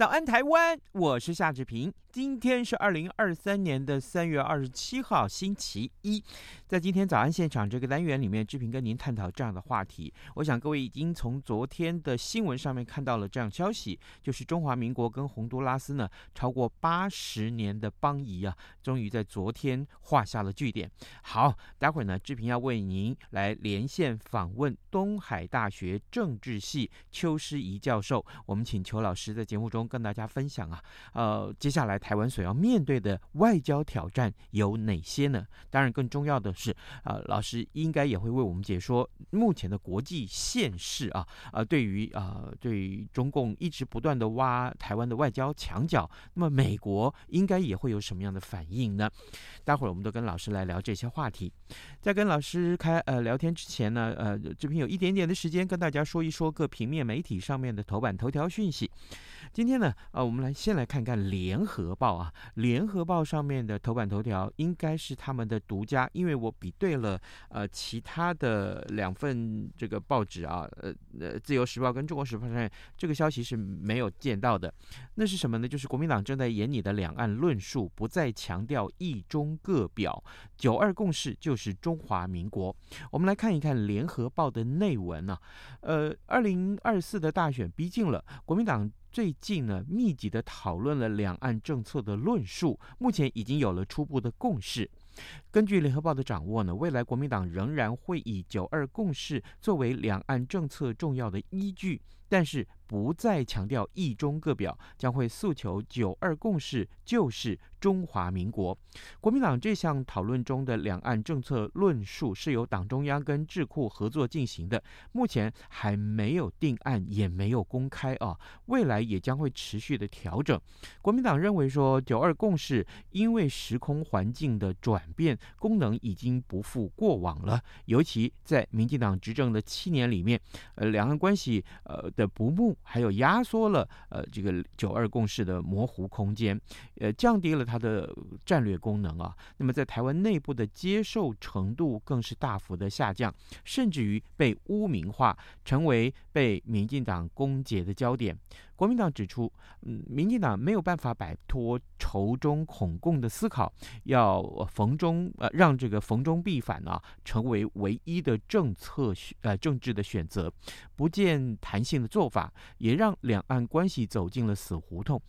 早安台湾，我是夏志平。今天是二零二三年的三月二十七号，星期一。在今天早安现场这个单元里面，志平跟您探讨这样的话题。我想各位已经从昨天的新闻上面看到了这样消息，就是中华民国跟洪都拉斯呢，超过八十年的邦谊啊，终于在昨天画下了句点。好，待会儿呢，志平要为您来连线访问东海大学政治系邱诗怡教授。我们请邱老师在节目中跟大家分享啊，呃，接下来。台湾所要面对的外交挑战有哪些呢？当然，更重要的是，啊、呃，老师应该也会为我们解说目前的国际现势啊，啊、呃，对于啊、呃，对于中共一直不断的挖台湾的外交墙角，那么美国应该也会有什么样的反应呢？待会儿我们都跟老师来聊这些话题。在跟老师开呃聊天之前呢，呃，这边有一点点的时间跟大家说一说各平面媒体上面的头版头条讯息。今天呢，呃，我们来先来看看《联合报》啊，《联合报》上面的头版头条应该是他们的独家，因为我比对了呃其他的两份这个报纸啊，呃呃，《自由时报》跟《中国时报》上面这个消息是没有见到的。那是什么呢？就是国民党正在演你的两岸论述，不再强调一中各表，九二共识就是中华民国。我们来看一看《联合报》的内文啊，呃，二零二四的大选逼近了，国民党。最近呢，密集的讨论了两岸政策的论述，目前已经有了初步的共识。根据联合报的掌握呢，未来国民党仍然会以九二共识作为两岸政策重要的依据，但是不再强调一中各表，将会诉求九二共识就是中华民国。国民党这项讨论中的两岸政策论述是由党中央跟智库合作进行的，目前还没有定案，也没有公开啊，未来也将会持续的调整。国民党认为说，九二共识因为时空环境的转变，功能已经不复过往了，尤其在民进党执政的七年里面，呃，两岸关系呃的不睦，还有压缩了呃这个九二共识的模糊空间，呃，降低了它的战略功能啊。那么在台湾内部的接受程度更是大幅的下降，甚至于被污名化，成为被民进党攻击的焦点。国民党指出，嗯，民进党没有办法摆脱仇中恐共的思考，要逢中呃让这个逢中必反啊成为唯一的政策呃政治的选择，不见弹性的做法，也让两岸关系走进了死胡同。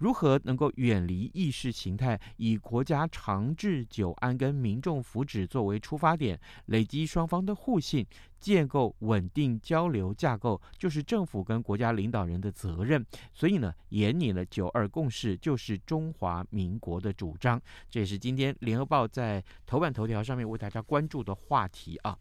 如何能够远离意识形态，以国家长治久安跟民众福祉作为出发点，累积双方的互信，建构稳定交流架构，就是政府跟国家领导人的责任。所以呢，演拟了九二共识，就是中华民国的主张。这也是今天联合报在头版头条上面为大家关注的话题啊。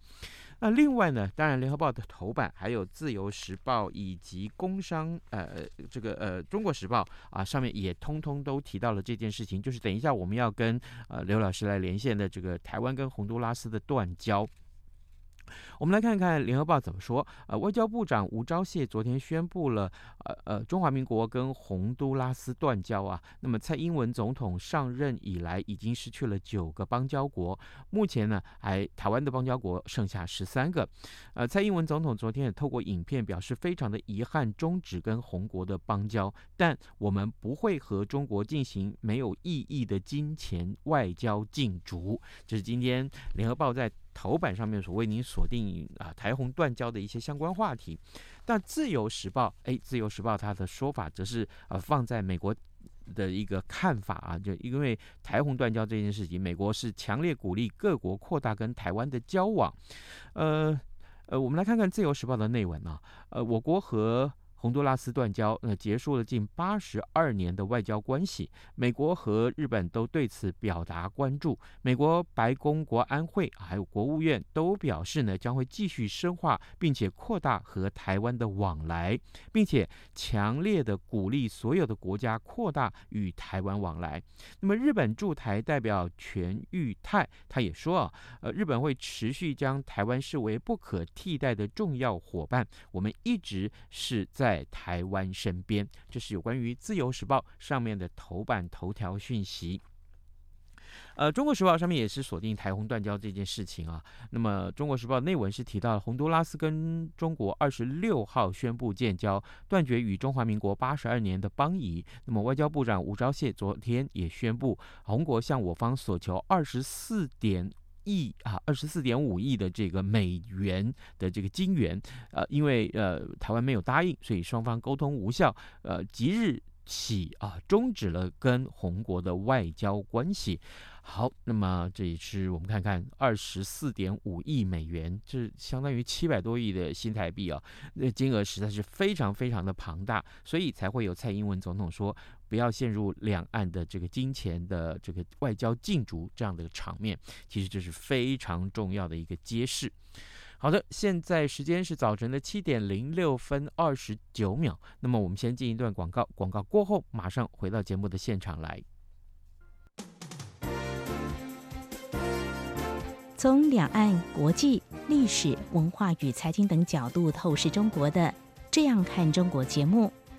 那另外呢，当然，《联合报》的头版还有《自由时报》以及《工商》呃，这个呃，《中国时报》啊，上面也通通都提到了这件事情，就是等一下我们要跟呃刘老师来连线的这个台湾跟洪都拉斯的断交。我们来看看《联合报》怎么说。呃，外交部长吴钊燮昨天宣布了，呃呃，中华民国跟洪都拉斯断交啊。那么蔡英文总统上任以来，已经失去了九个邦交国，目前呢，还台湾的邦交国剩下十三个。呃，蔡英文总统昨天也透过影片表示，非常的遗憾终止跟宏国的邦交，但我们不会和中国进行没有意义的金钱外交竞逐。这是今天《联合报》在。头版上面所为您锁定啊台宏断交的一些相关话题，但自由时报哎，自由时报它的说法则是呃放在美国的一个看法啊，就因为台宏断交这件事情，美国是强烈鼓励各国扩大跟台湾的交往，呃呃，我们来看看自由时报的内文啊，呃，我国和洪都拉斯断交，呃，结束了近八十二年的外交关系。美国和日本都对此表达关注。美国白宫国安会还有国务院都表示呢，将会继续深化并且扩大和台湾的往来，并且强烈的鼓励所有的国家扩大与台湾往来。那么，日本驻台代表全玉泰他也说啊，呃，日本会持续将台湾视为不可替代的重要伙伴，我们一直是在。在台湾身边，这是有关于《自由时报》上面的头版头条讯息。呃，《中国时报》上面也是锁定台洪断交这件事情啊。那么，《中国时报》内文是提到了洪都拉斯跟中国二十六号宣布建交，断绝与中华民国八十二年的邦谊。那么，外交部长吴钊燮昨天也宣布，洪国向我方索求二十四点。亿啊，二十四点五亿的这个美元的这个金元，呃，因为呃台湾没有答应，所以双方沟通无效，呃，即日起啊终止了跟红国的外交关系。好，那么这也是我们看看二十四点五亿美元，这相当于七百多亿的新台币啊，那金额实在是非常非常的庞大，所以才会有蔡英文总统说不要陷入两岸的这个金钱的这个外交竞逐这样的场面，其实这是非常重要的一个揭示。好的，现在时间是早晨的七点零六分二十九秒，那么我们先进一段广告，广告过后马上回到节目的现场来。从两岸、国际、历史文化与财经等角度透视中国的《这样看中国》节目，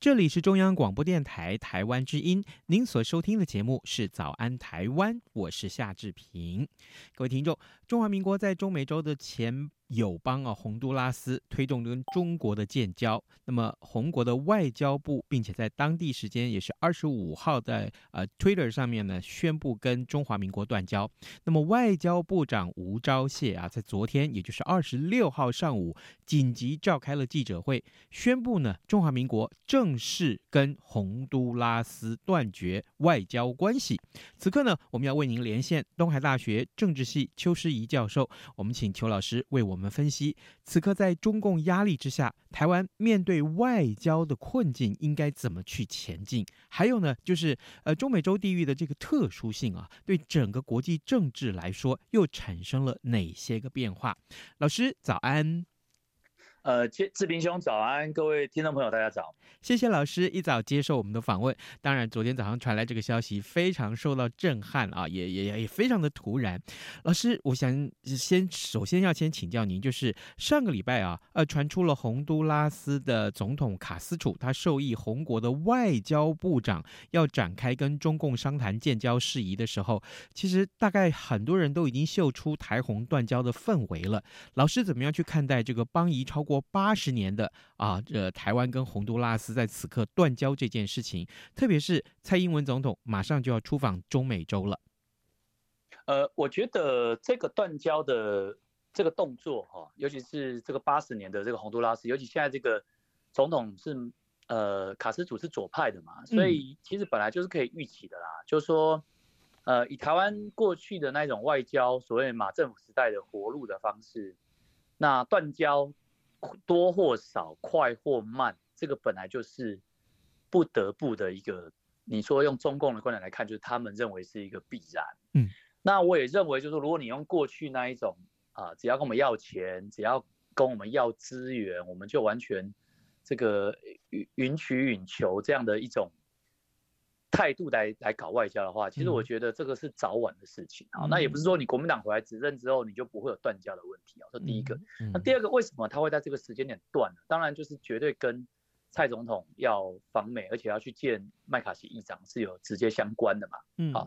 这里是中央广播电台台湾之音，您所收听的节目是《早安台湾》，我是夏志平。各位听众，中华民国在中美洲的前友邦啊，洪都拉斯推动跟中国的建交，那么洪国的外交部，并且在当地时间也是二十五号在呃 Twitter 上面呢宣布跟中华民国断交。那么外交部长吴钊燮啊，在昨天也就是二十六号上午紧急召开了记者会，宣布呢中华民国正式跟洪都拉斯断绝外交关系。此刻呢，我们要为您连线东海大学政治系邱师仪教授，我们请邱老师为我我们分析，此刻在中共压力之下，台湾面对外交的困境，应该怎么去前进？还有呢，就是呃，中美洲地域的这个特殊性啊，对整个国际政治来说，又产生了哪些个变化？老师早安。呃，志志平兄早安，各位听众朋友大家早，谢谢老师一早接受我们的访问。当然，昨天早上传来这个消息，非常受到震撼啊，也也也非常的突然。老师，我想先首先要先请教您，就是上个礼拜啊，呃，传出了洪都拉斯的总统卡斯楚，他授意洪国的外交部长要展开跟中共商谈建交事宜的时候，其实大概很多人都已经嗅出台洪断交的氛围了。老师怎么样去看待这个邦谊超过八十年的啊，这台湾跟洪都拉斯在此刻断交这件事情，特别是蔡英文总统马上就要出访中美洲了。呃，我觉得这个断交的这个动作哈，尤其是这个八十年的这个洪都拉斯，尤其现在这个总统是呃卡斯楚是左派的嘛，所以其实本来就是可以预期的啦，嗯、就是说呃以台湾过去的那种外交，所谓马政府时代的活路的方式，那断交。多或少、快或慢，这个本来就是不得不的一个。你说用中共的观点来看，就是他们认为是一个必然。嗯，那我也认为，就是如果你用过去那一种啊，只要跟我们要钱，只要跟我们要资源，我们就完全这个允取允求这样的一种态度来来搞外交的话，其实我觉得这个是早晚的事情啊。那也不是说你国民党回来执政之后，你就不会有断交的问题啊。这第一个。那第二个，为什么他会在这个时间点断呢？当然就是绝对跟。蔡总统要访美，而且要去见麦卡锡议长，是有直接相关的嘛？嗯，啊，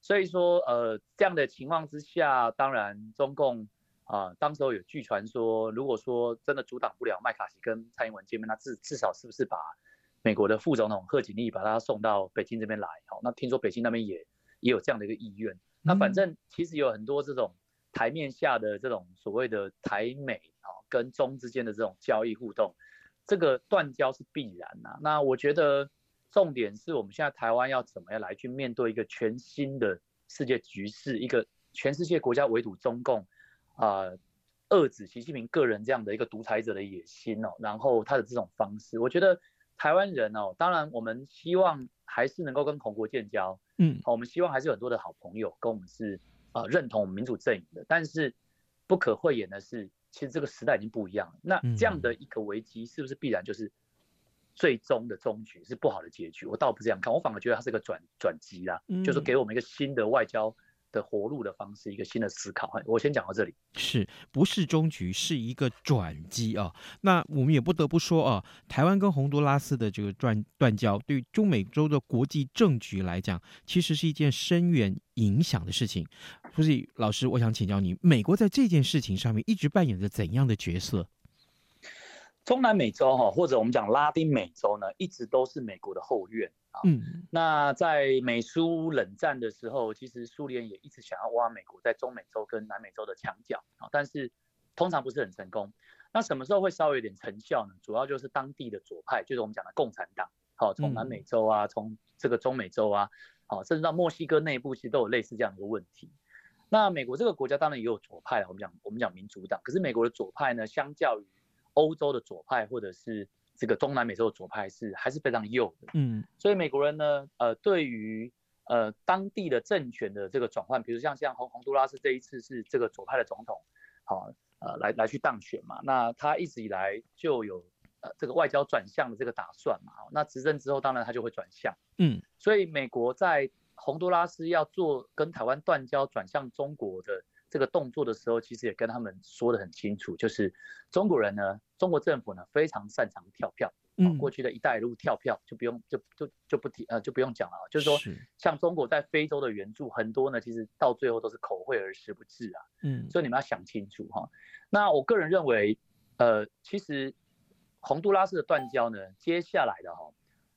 所以说，呃，这样的情况之下，当然中共啊，当时候有据传说，如果说真的阻挡不了麦卡锡跟蔡英文见面，那至至少是不是把美国的副总统贺锦丽把他送到北京这边来？好，那听说北京那边也也有这样的一个意愿。那反正其实有很多这种台面下的这种所谓的台美啊跟中之间的这种交易互动。这个断交是必然呐、啊，那我觉得重点是我们现在台湾要怎么样来去面对一个全新的世界局势，一个全世界国家围堵中共，啊、呃，遏制习近平个人这样的一个独裁者的野心哦，然后他的这种方式，我觉得台湾人哦，当然我们希望还是能够跟同国建交，嗯，好，我们希望还是有很多的好朋友跟我们是啊、呃、认同我们民主阵营的，但是不可讳言的是。其实这个时代已经不一样了，那这样的一个危机是不是必然就是最终的终局是不好的结局？我倒不这样看，我反而觉得它是个转转机啦，就是给我们一个新的外交的活路的方式，一个新的思考。我先讲到这里，是不是终局是一个转机啊？那我们也不得不说啊，台湾跟洪都拉斯的这个断断交，对于中美洲的国际政局来讲，其实是一件深远影响的事情。所以老师，我想请教你，美国在这件事情上面一直扮演着怎样的角色？中南美洲哈，或者我们讲拉丁美洲呢，一直都是美国的后院。嗯，那在美苏冷战的时候，其实苏联也一直想要挖美国在中美洲跟南美洲的墙角啊，但是通常不是很成功。那什么时候会稍微有点成效呢？主要就是当地的左派，就是我们讲的共产党，好，从南美洲啊，从这个中美洲啊，好，甚至到墨西哥内部，其实都有类似这样的一个问题。那美国这个国家当然也有左派，我们讲我们讲民主党，可是美国的左派呢，相较于欧洲的左派或者是这个中南美洲的左派是还是非常右的，嗯，所以美国人呢，呃，对于呃当地的政权的这个转换，比如像像洪洪都拉斯这一次是这个左派的总统，好，呃，来来去当选嘛，那他一直以来就有呃这个外交转向的这个打算嘛，那执政之后当然他就会转向，嗯，所以美国在洪都拉斯要做跟台湾断交转向中国的。这个动作的时候，其实也跟他们说得很清楚，就是中国人呢，中国政府呢非常擅长跳票，嗯，过去的一带一路跳票就不用就就就不提呃就不用讲了，就是说像中国在非洲的援助很多呢，其实到最后都是口惠而实不至啊，嗯，所以你们要想清楚哈。那我个人认为，呃，其实洪都拉斯的断交呢，接下来的哈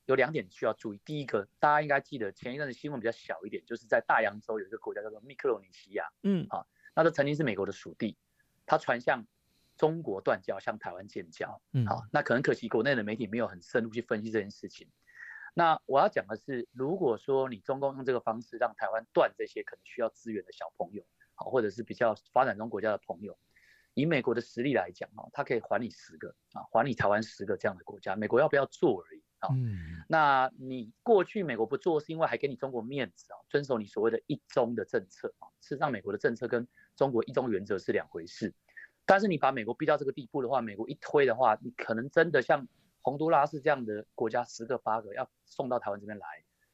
有两点需要注意，第一个大家应该记得前一阵的新闻比较小一点，就是在大洋洲有一个国家叫做密克罗尼西亚，嗯，好。那这曾经是美国的属地，它传向中国断交，向台湾建交。嗯，好，那可能可惜国内的媒体没有很深入去分析这件事情。那我要讲的是，如果说你中共用这个方式让台湾断这些可能需要资源的小朋友，好，或者是比较发展中国家的朋友，以美国的实力来讲，哈，他可以还你十个啊，还你台湾十个这样的国家，美国要不要做而已啊。嗯，那你过去美国不做，是因为还给你中国面子啊，遵守你所谓的一中的政策啊。事实上，美国的政策跟中国一中原则是两回事。但是你把美国逼到这个地步的话，美国一推的话，你可能真的像洪都拉斯这样的国家，十个八个要送到台湾这边来，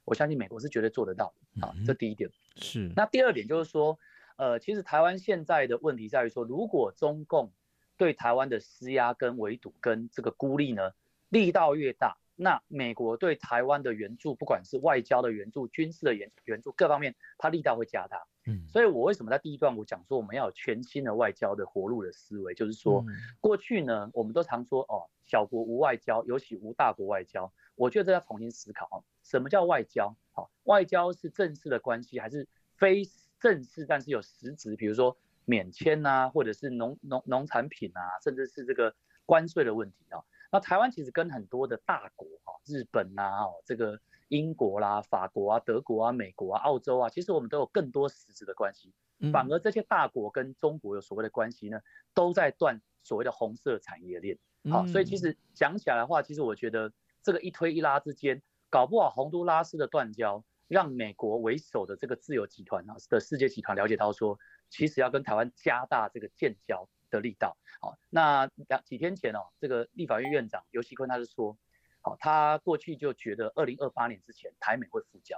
我相信美国是绝对做得到的啊。这第一点是。那第二点就是说，呃，其实台湾现在的问题在于说，如果中共对台湾的施压跟围堵跟这个孤立呢，力道越大。那美国对台湾的援助，不管是外交的援助、军事的援援助各方面，它力道会加大。嗯，所以我为什么在第一段我讲说我们要有全新的外交的活路的思维，就是说过去呢，我们都常说哦，小国无外交，尤其无大国外交。我觉得这要重新思考哦，什么叫外交？好，外交是正式的关系，还是非正式但是有实质？比如说免签啊，或者是农农农产品啊，甚至是这个关税的问题啊。那台湾其实跟很多的大国哈，日本呐，哦，这个英国啦、法国啊、德国啊、美国啊、澳洲啊，其实我们都有更多实质的关系。反而这些大国跟中国有所谓的关系呢，都在断所谓的红色产业链。好，所以其实讲起来的话，其实我觉得这个一推一拉之间，搞不好洪都拉斯的断交，让美国为首的这个自由集团啊的世界集团了解到说，其实要跟台湾加大这个建交的力道。好，那两几天前哦，这个立法院院长游锡坤他是说，好，他过去就觉得二零二八年之前台美会复交。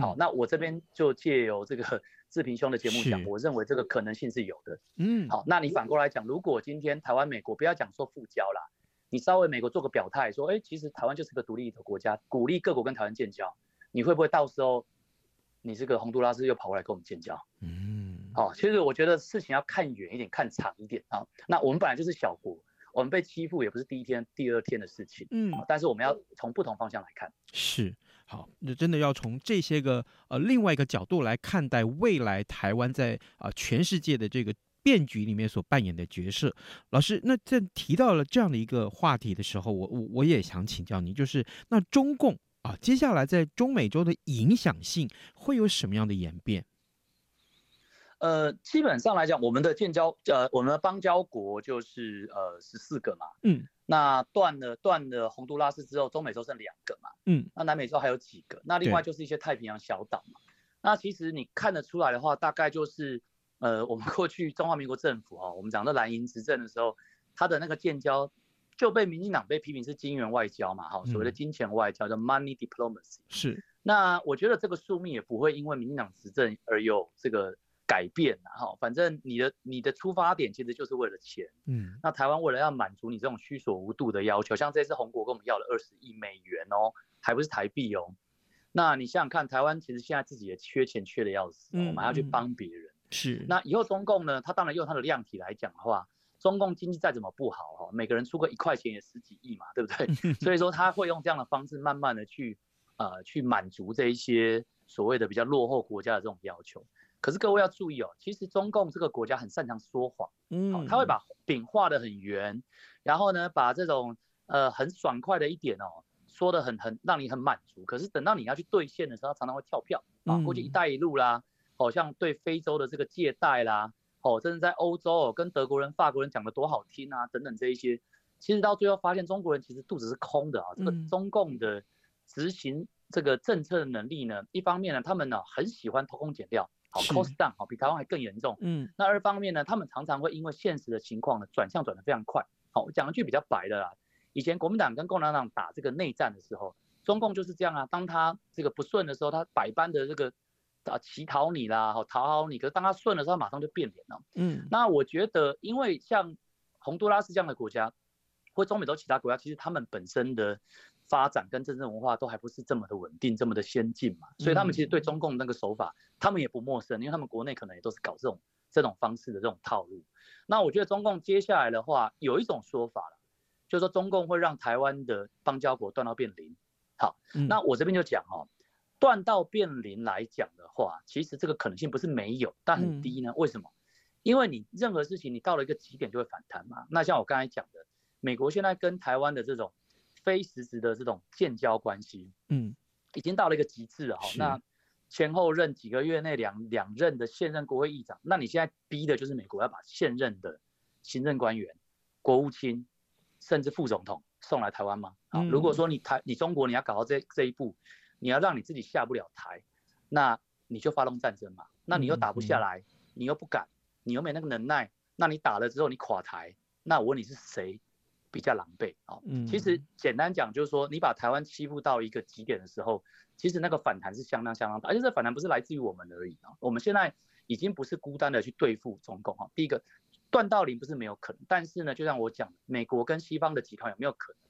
好，那我这边就借由这个 志平兄的节目讲，我认为这个可能性是有的。嗯，好，那你反过来讲，如果今天台湾、美国不要讲说复交啦，你稍微美国做个表态，说，哎，其实台湾就是个独立的国家，鼓励各国跟台湾建交，你会不会到时候你这个洪都拉斯又跑过来跟我们建交？嗯，好，其实我觉得事情要看远一点，看长一点啊。那我们本来就是小国，我们被欺负也不是第一天、第二天的事情。嗯，但是我们要从不同方向来看。是。好，那真的要从这些个呃另外一个角度来看待未来台湾在啊、呃、全世界的这个变局里面所扮演的角色。老师，那在提到了这样的一个话题的时候，我我我也想请教您，就是那中共啊接下来在中美洲的影响性会有什么样的演变？呃，基本上来讲，我们的建交呃我们的邦交国就是呃十四个嘛，嗯。那断了断了洪都拉斯之后，中美洲剩两个嘛，嗯，那南美洲还有几个？那另外就是一些太平洋小岛嘛。那其实你看得出来的话，大概就是，呃，我们过去中华民国政府啊，我们讲的蓝营执政的时候，他的那个建交就被民进党被批评是金元外交嘛，哈，所谓的金钱外交叫 money diplomacy。是。那我觉得这个宿命也不会因为民进党执政而有这个。改变然后，反正你的你的出发点其实就是为了钱，嗯，那台湾为了要满足你这种虚所无度的要求，像这次红国跟我们要了二十亿美元哦，还不是台币哦，那你想想看，台湾其实现在自己也缺钱缺的要死，嗯，我们还要去帮别人，是，那以后中共呢，他当然用他的量体来讲的话，中共经济再怎么不好哈，每个人出个一块钱也十几亿嘛，对不对？所以说他会用这样的方式慢慢的去呃去满足这一些所谓的比较落后国家的这种要求。可是各位要注意哦，其实中共这个国家很擅长说谎，嗯，他会把饼画得很圆，然后呢，把这种呃很爽快的一点哦，说得很很让你很满足。可是等到你要去兑现的时候，他常常会跳票啊，过去一带一路啦，好像对非洲的这个借贷啦，哦，甚至在欧洲哦，跟德国人、法国人讲的多好听啊，等等这一些，其实到最后发现中国人其实肚子是空的啊。这个中共的执行这个政策的能力呢，一方面呢，他们呢很喜欢偷工减料。好，cost down 好，比台湾还更严重。嗯，那二方面呢，他们常常会因为现实的情况呢，转向转得非常快。好，我讲一句比较白的啦，以前国民党跟共产党打这个内战的时候，中共就是这样啊，当他这个不顺的时候，他百般的这个啊乞讨你啦，好讨好你，可是当他顺的时候，他马上就变脸了。嗯，那我觉得，因为像洪都拉斯这样的国家，或中美洲其他国家，其实他们本身的。发展跟政治文化都还不是这么的稳定，这么的先进嘛，所以他们其实对中共那个手法，他们也不陌生，因为他们国内可能也都是搞这种这种方式的这种套路。那我觉得中共接下来的话，有一种说法了，就是说中共会让台湾的邦交国断到变零。好，那我这边就讲哦，断到变零来讲的话，其实这个可能性不是没有，但很低呢。为什么？因为你任何事情你到了一个极点就会反弹嘛。那像我刚才讲的，美国现在跟台湾的这种。非实质的这种建交关系，嗯，已经到了一个极致了哈。那前后任几个月内两两任的现任国会议长，那你现在逼的就是美国要把现任的行政官员、国务卿，甚至副总统送来台湾吗？啊、嗯，如果说你台你中国你要搞到这这一步，你要让你自己下不了台，那你就发动战争嘛。那你又打不下来，嗯、你又不敢，你又没那个能耐，那你打了之后你垮台，那我问你是谁？比较狼狈啊，嗯，其实简单讲就是说，你把台湾欺负到一个极点的时候，其实那个反弹是相当相当大，而且这反弹不是来自于我们而已啊。我们现在已经不是孤单的去对付中共哈。第一个断到零不是没有可能，但是呢，就像我讲，美国跟西方的集团有没有可能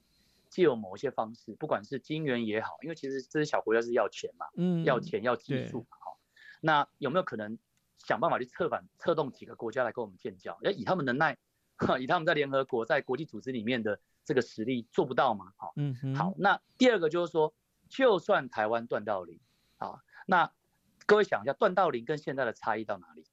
借由某一些方式，不管是金元也好，因为其实这些小国家是要钱嘛，嗯，要钱要技术嘛，哈，那有没有可能想办法去策反策动几个国家来跟我们建交？要以他们能耐。以他们在联合国、在国际组织里面的这个实力做不到吗？好，嗯，好，那第二个就是说，就算台湾断到零，啊，那各位想一下，断到零跟现在的差异到哪里？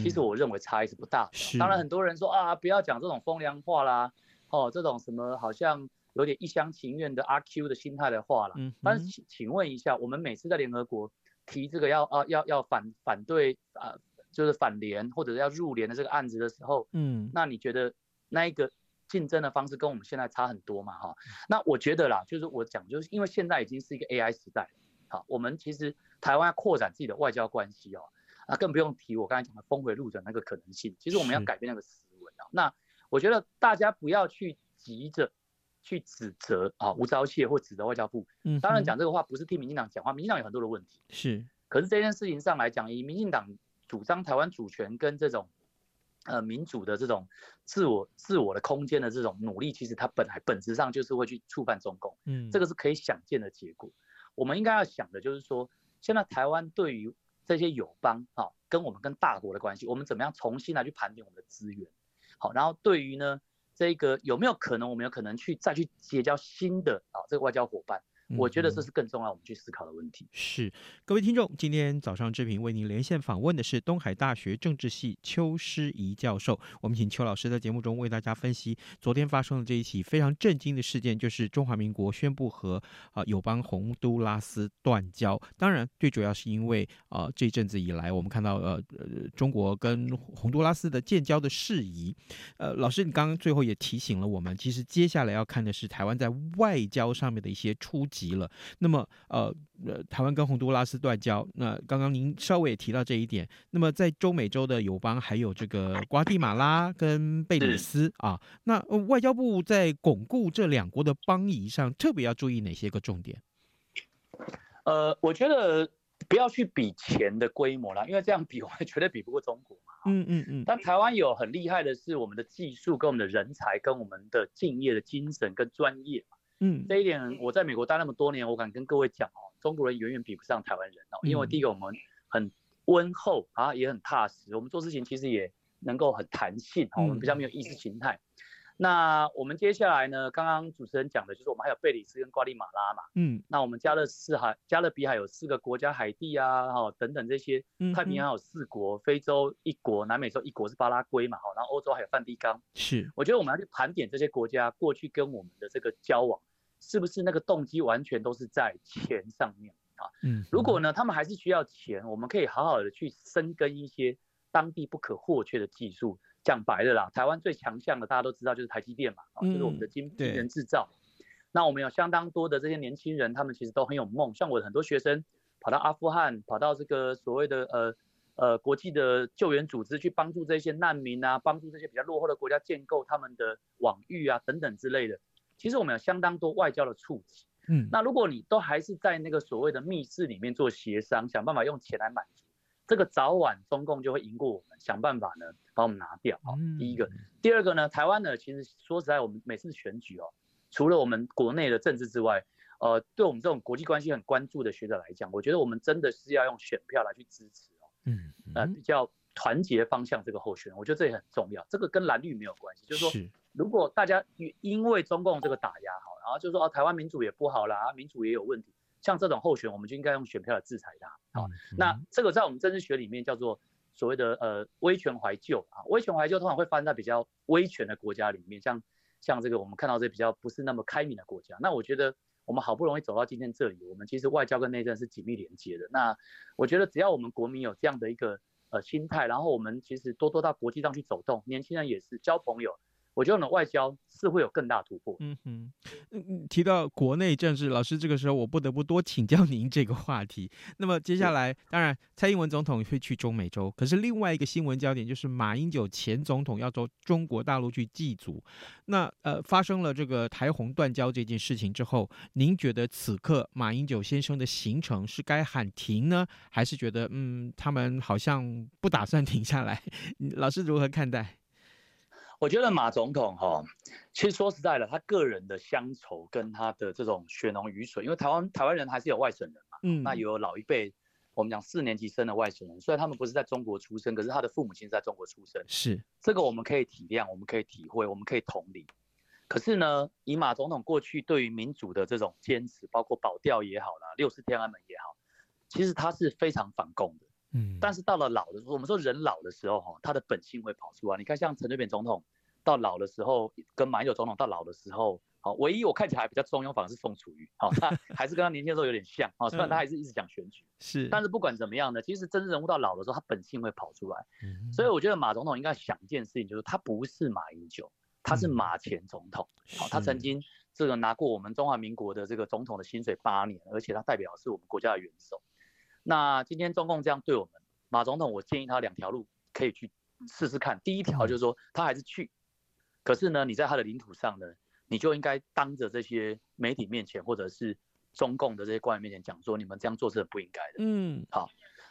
其实我认为差异是不大的。当然，很多人说啊，不要讲这种风凉话啦，哦，这种什么好像有点一厢情愿的阿 Q 的心态的话啦。嗯，但是请请问一下，我们每次在联合国提这个要啊要要反反对啊，就是反联或者要入联的这个案子的时候，嗯，那你觉得那一个竞争的方式跟我们现在差很多嘛？哈，那我觉得啦，就是我讲，就是因为现在已经是一个 AI 时代，好，我们其实台湾要扩展自己的外交关系哦，那更不用提我刚才讲的峰回路转那个可能性。其实我们要改变那个思维啊。那我觉得大家不要去急着去指责啊吴钊燮或指责外交部。嗯，当然讲这个话不是替民进党讲话，民进党有很多的问题。是，可是这件事情上来讲，以民进党主张台湾主权跟这种。呃，民主的这种自我自我的空间的这种努力，其实它本来本质上就是会去触犯中共，嗯，这个是可以想见的结果。我们应该要想的就是说，现在台湾对于这些友邦啊，跟我们跟大国的关系，我们怎么样重新来去盘点我们的资源，好，然后对于呢，这个有没有可能，我们有可能去再去结交新的啊这个外交伙伴。我觉得这是更重要，我们去思考的问题。是，各位听众，今天早上志平为您连线访问的是东海大学政治系邱诗怡教授。我们请邱老师在节目中为大家分析昨天发生的这一起非常震惊的事件，就是中华民国宣布和啊友邦洪都拉斯断交。当然，最主要是因为啊这一阵子以来，我们看到呃呃中国跟洪都拉斯的建交的事宜。呃，老师，你刚刚最后也提醒了我们，其实接下来要看的是台湾在外交上面的一些出急了，那么呃呃，台湾跟洪都拉斯断交，那刚刚您稍微也提到这一点。那么在中美洲的友邦还有这个瓜地马拉跟贝里斯啊，那外交部在巩固这两国的邦谊上，特别要注意哪些个重点？呃，我觉得不要去比钱的规模啦，因为这样比我们绝对比不过中国嘛。嗯嗯嗯。但台湾有很厉害的是我们的技术跟我们的人才跟我们的敬业的精神跟专业嘛。嗯，这一点我在美国待那么多年，我敢跟各位讲哦，中国人远远比不上台湾人哦，因为第一个我们很温厚啊，也很踏实，我们做事情其实也能够很弹性哦，我们比较没有意识形态。那我们接下来呢，刚刚主持人讲的就是我们还有贝里斯跟瓜地马拉嘛，嗯，那我们加勒四海、加勒比海有四个国家，海地啊，哈等等这些，太平洋有四国，非洲一国，南美洲一国是巴拉圭嘛，哈，然后欧洲还有梵蒂冈，是，我觉得我们要去盘点这些国家过去跟我们的这个交往。是不是那个动机完全都是在钱上面啊？嗯，如果呢，他们还是需要钱，我们可以好好的去深耕一些当地不可或缺的技术。讲白了啦，台湾最强项的大家都知道就是台积电嘛，啊，就是我们的晶圆制造。那我们有相当多的这些年轻人，他们其实都很有梦。像我的很多学生跑到阿富汗，跑到这个所谓的呃呃国际的救援组织去帮助这些难民啊，帮助这些比较落后的国家建构他们的网域啊等等之类的。其实我们有相当多外交的触及，嗯，那如果你都还是在那个所谓的密室里面做协商，想办法用钱来满足，这个早晚中共就会赢过我们，想办法呢把我们拿掉好。第一个，第二个呢，台湾呢，其实说实在，我们每次选举哦，除了我们国内的政治之外，呃，对我们这种国际关系很关注的学者来讲，我觉得我们真的是要用选票来去支持哦，嗯，呃，比较团结方向这个候选人，我觉得这也很重要，这个跟蓝绿没有关系，就是说。如果大家因为中共这个打压好，然后就说哦，台湾民主也不好啦，民主也有问题，像这种候选，我们就应该用选票来制裁他。好，那这个在我们政治学里面叫做所谓的呃威权怀旧啊，威权怀旧通常会发生在比较威权的国家里面，像像这个我们看到这比较不是那么开明的国家。那我觉得我们好不容易走到今天这里，我们其实外交跟内政是紧密连接的。那我觉得只要我们国民有这样的一个呃心态，然后我们其实多多到国际上去走动，年轻人也是交朋友。我觉得呢，外交是会有更大突破。嗯哼，嗯，提到国内政治，老师这个时候我不得不多请教您这个话题。那么接下来，当然蔡英文总统会去中美洲，可是另外一个新闻焦点就是马英九前总统要到中国大陆去祭祖。那呃，发生了这个台洪断交这件事情之后，您觉得此刻马英九先生的行程是该喊停呢，还是觉得嗯，他们好像不打算停下来？老师如何看待？我觉得马总统哈，其实说实在的，他个人的乡愁跟他的这种血浓于水，因为台湾台湾人还是有外省人嘛，嗯，那有老一辈，我们讲四年级生的外省人，虽然他们不是在中国出生，可是他的父母亲是在中国出生，是这个我们可以体谅，我们可以体会，我们可以同理。可是呢，以马总统过去对于民主的这种坚持，包括保钓也好啦，六四天安门也好，其实他是非常反共的。嗯，但是到了老的时候，我们说人老的时候哈，他的本性会跑出来。你看，像陈水扁总统到老的时候，跟马英九总统到老的时候，好，唯一我看起来比较中庸，反而是凤楚瑜，好，他还是跟他年轻的时候有点像，好，虽然他还是一直讲选举，是，但是不管怎么样呢，其实真正人物到老的时候，他本性会跑出来，所以我觉得马总统应该想一件事情，就是他不是马英九，他是马前总统，好，他曾经这个拿过我们中华民国的这个总统的薪水八年，而且他代表是我们国家的元首。那今天中共这样对我们，马总统，我建议他两条路可以去试试看。第一条就是说他还是去，可是呢，你在他的领土上呢，你就应该当着这些媒体面前，或者是中共的这些官员面前讲说，你们这样做是很不应该的。嗯，好。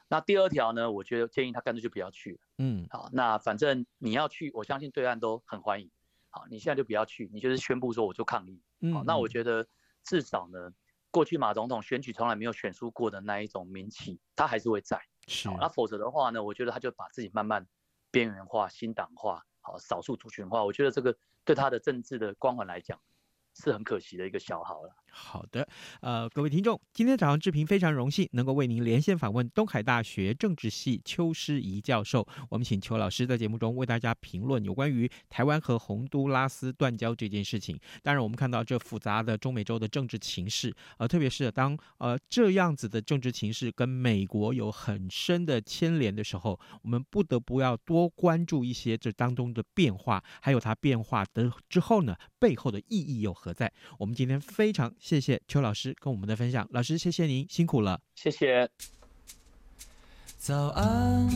那第二条呢，我觉得建议他干脆就不要去。嗯，好。那反正你要去，我相信对岸都很欢迎。好，你现在就不要去，你就是宣布说我就抗议。好，那我觉得至少呢。过去马总统选举从来没有选输过的那一种名气，他还是会在。是，那否则的话呢？我觉得他就把自己慢慢边缘化、新党化、好少数族群化。我觉得这个对他的政治的光环来讲，是很可惜的一个消耗了。好的，呃，各位听众，今天早上志平非常荣幸能够为您连线访问东海大学政治系邱师怡教授。我们请邱老师在节目中为大家评论有关于台湾和洪都拉斯断交这件事情。当然，我们看到这复杂的中美洲的政治情势，呃，特别是当呃这样子的政治情势跟美国有很深的牵连的时候，我们不得不要多关注一些这当中的变化，还有它变化的之后呢，背后的意义又何在？我们今天非常。谢谢邱老师跟我们的分享，老师谢谢您辛苦了，谢谢。早安，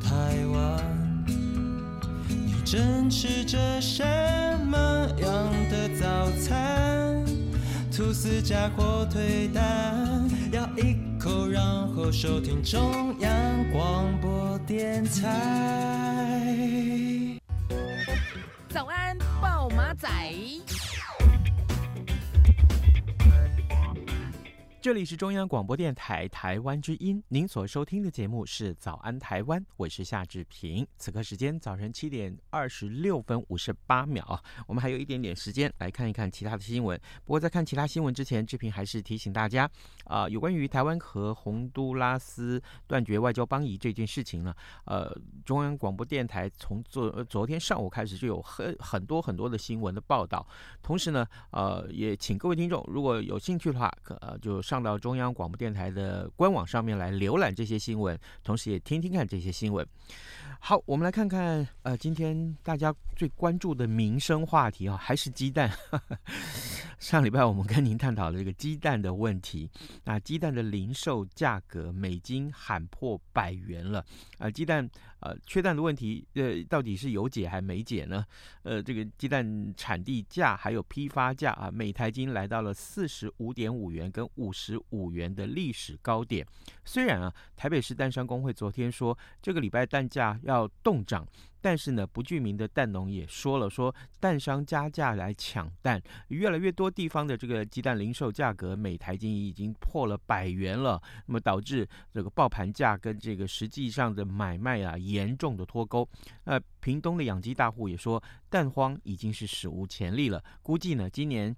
台湾，你正吃着什么样的早餐？吐司加火腿蛋，咬一口，然后收听中央广播电台。早安，暴马仔。这里是中央广播电台台湾之音，您所收听的节目是《早安台湾》，我是夏志平。此刻时间早晨七点二十六分五十八秒，我们还有一点点时间来看一看其他的新闻。不过在看其他新闻之前，志平还是提醒大家，啊、有关于台湾和洪都拉斯断绝外交邦谊这件事情呢，呃，中央广播电台从昨昨天上午开始就有很很多很多的新闻的报道，同时呢，呃，也请各位听众如果有兴趣的话，可呃就。上到中央广播电台的官网上面来浏览这些新闻，同时也听听看这些新闻。好，我们来看看，呃，今天大家最关注的民生话题啊，还是鸡蛋。上礼拜我们跟您探讨了这个鸡蛋的问题，那鸡蛋的零售价格每斤喊破百元了，啊，鸡蛋。呃，缺蛋的问题，呃，到底是有解还没解呢？呃，这个鸡蛋产地价还有批发价啊，每台斤来到了四十五点五元跟五十五元的历史高点。虽然啊，台北市蛋商工会昨天说这个礼拜蛋价要动涨。但是呢，不具名的蛋农也说了，说蛋商加价来抢蛋，越来越多地方的这个鸡蛋零售价格每台斤已经破了百元了，那么导致这个报盘价跟这个实际上的买卖啊严重的脱钩。呃屏东的养鸡大户也说，蛋荒已经是史无前例了，估计呢今年。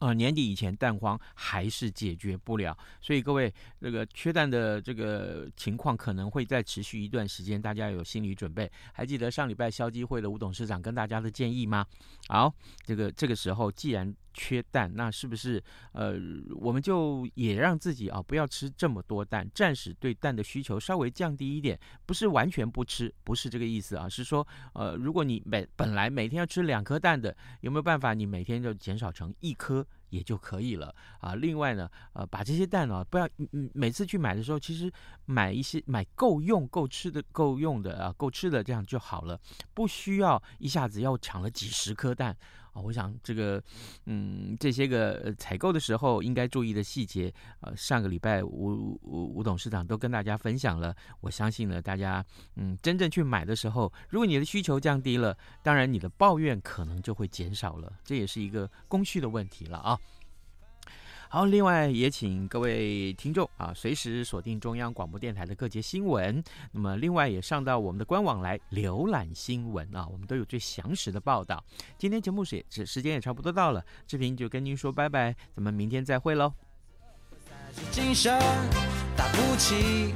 呃，年底以前蛋荒还是解决不了，所以各位这个缺蛋的这个情况可能会再持续一段时间，大家要有心理准备。还记得上礼拜消基会的吴董事长跟大家的建议吗？好，这个这个时候既然缺蛋，那是不是呃，我们就也让自己啊不要吃这么多蛋，暂时对蛋的需求稍微降低一点，不是完全不吃，不是这个意思啊，是说呃，如果你每本来每天要吃两颗蛋的，有没有办法你每天就减少成一颗也就可以了啊？另外呢，呃，把这些蛋啊不要嗯每次去买的时候，其实买一些买够用够吃的够用的啊够吃的这样就好了，不需要一下子要抢了几十颗蛋。我想这个，嗯，这些个采购的时候应该注意的细节，呃，上个礼拜吴吴吴董事长都跟大家分享了。我相信呢，大家嗯，真正去买的时候，如果你的需求降低了，当然你的抱怨可能就会减少了，这也是一个供需的问题了啊。好，另外也请各位听众啊，随时锁定中央广播电台的各节新闻。那么，另外也上到我们的官网来浏览新闻啊，我们都有最详实的报道。今天节目时也时间也差不多到了，志平就跟您说拜拜，咱们明天再会喽。精神打不起，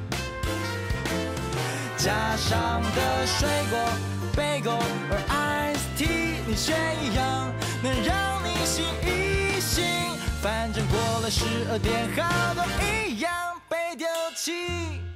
加上的水果、贝果和 ice tea，你却一样能让你。心一，反正过了十二点，好多一样被丢弃。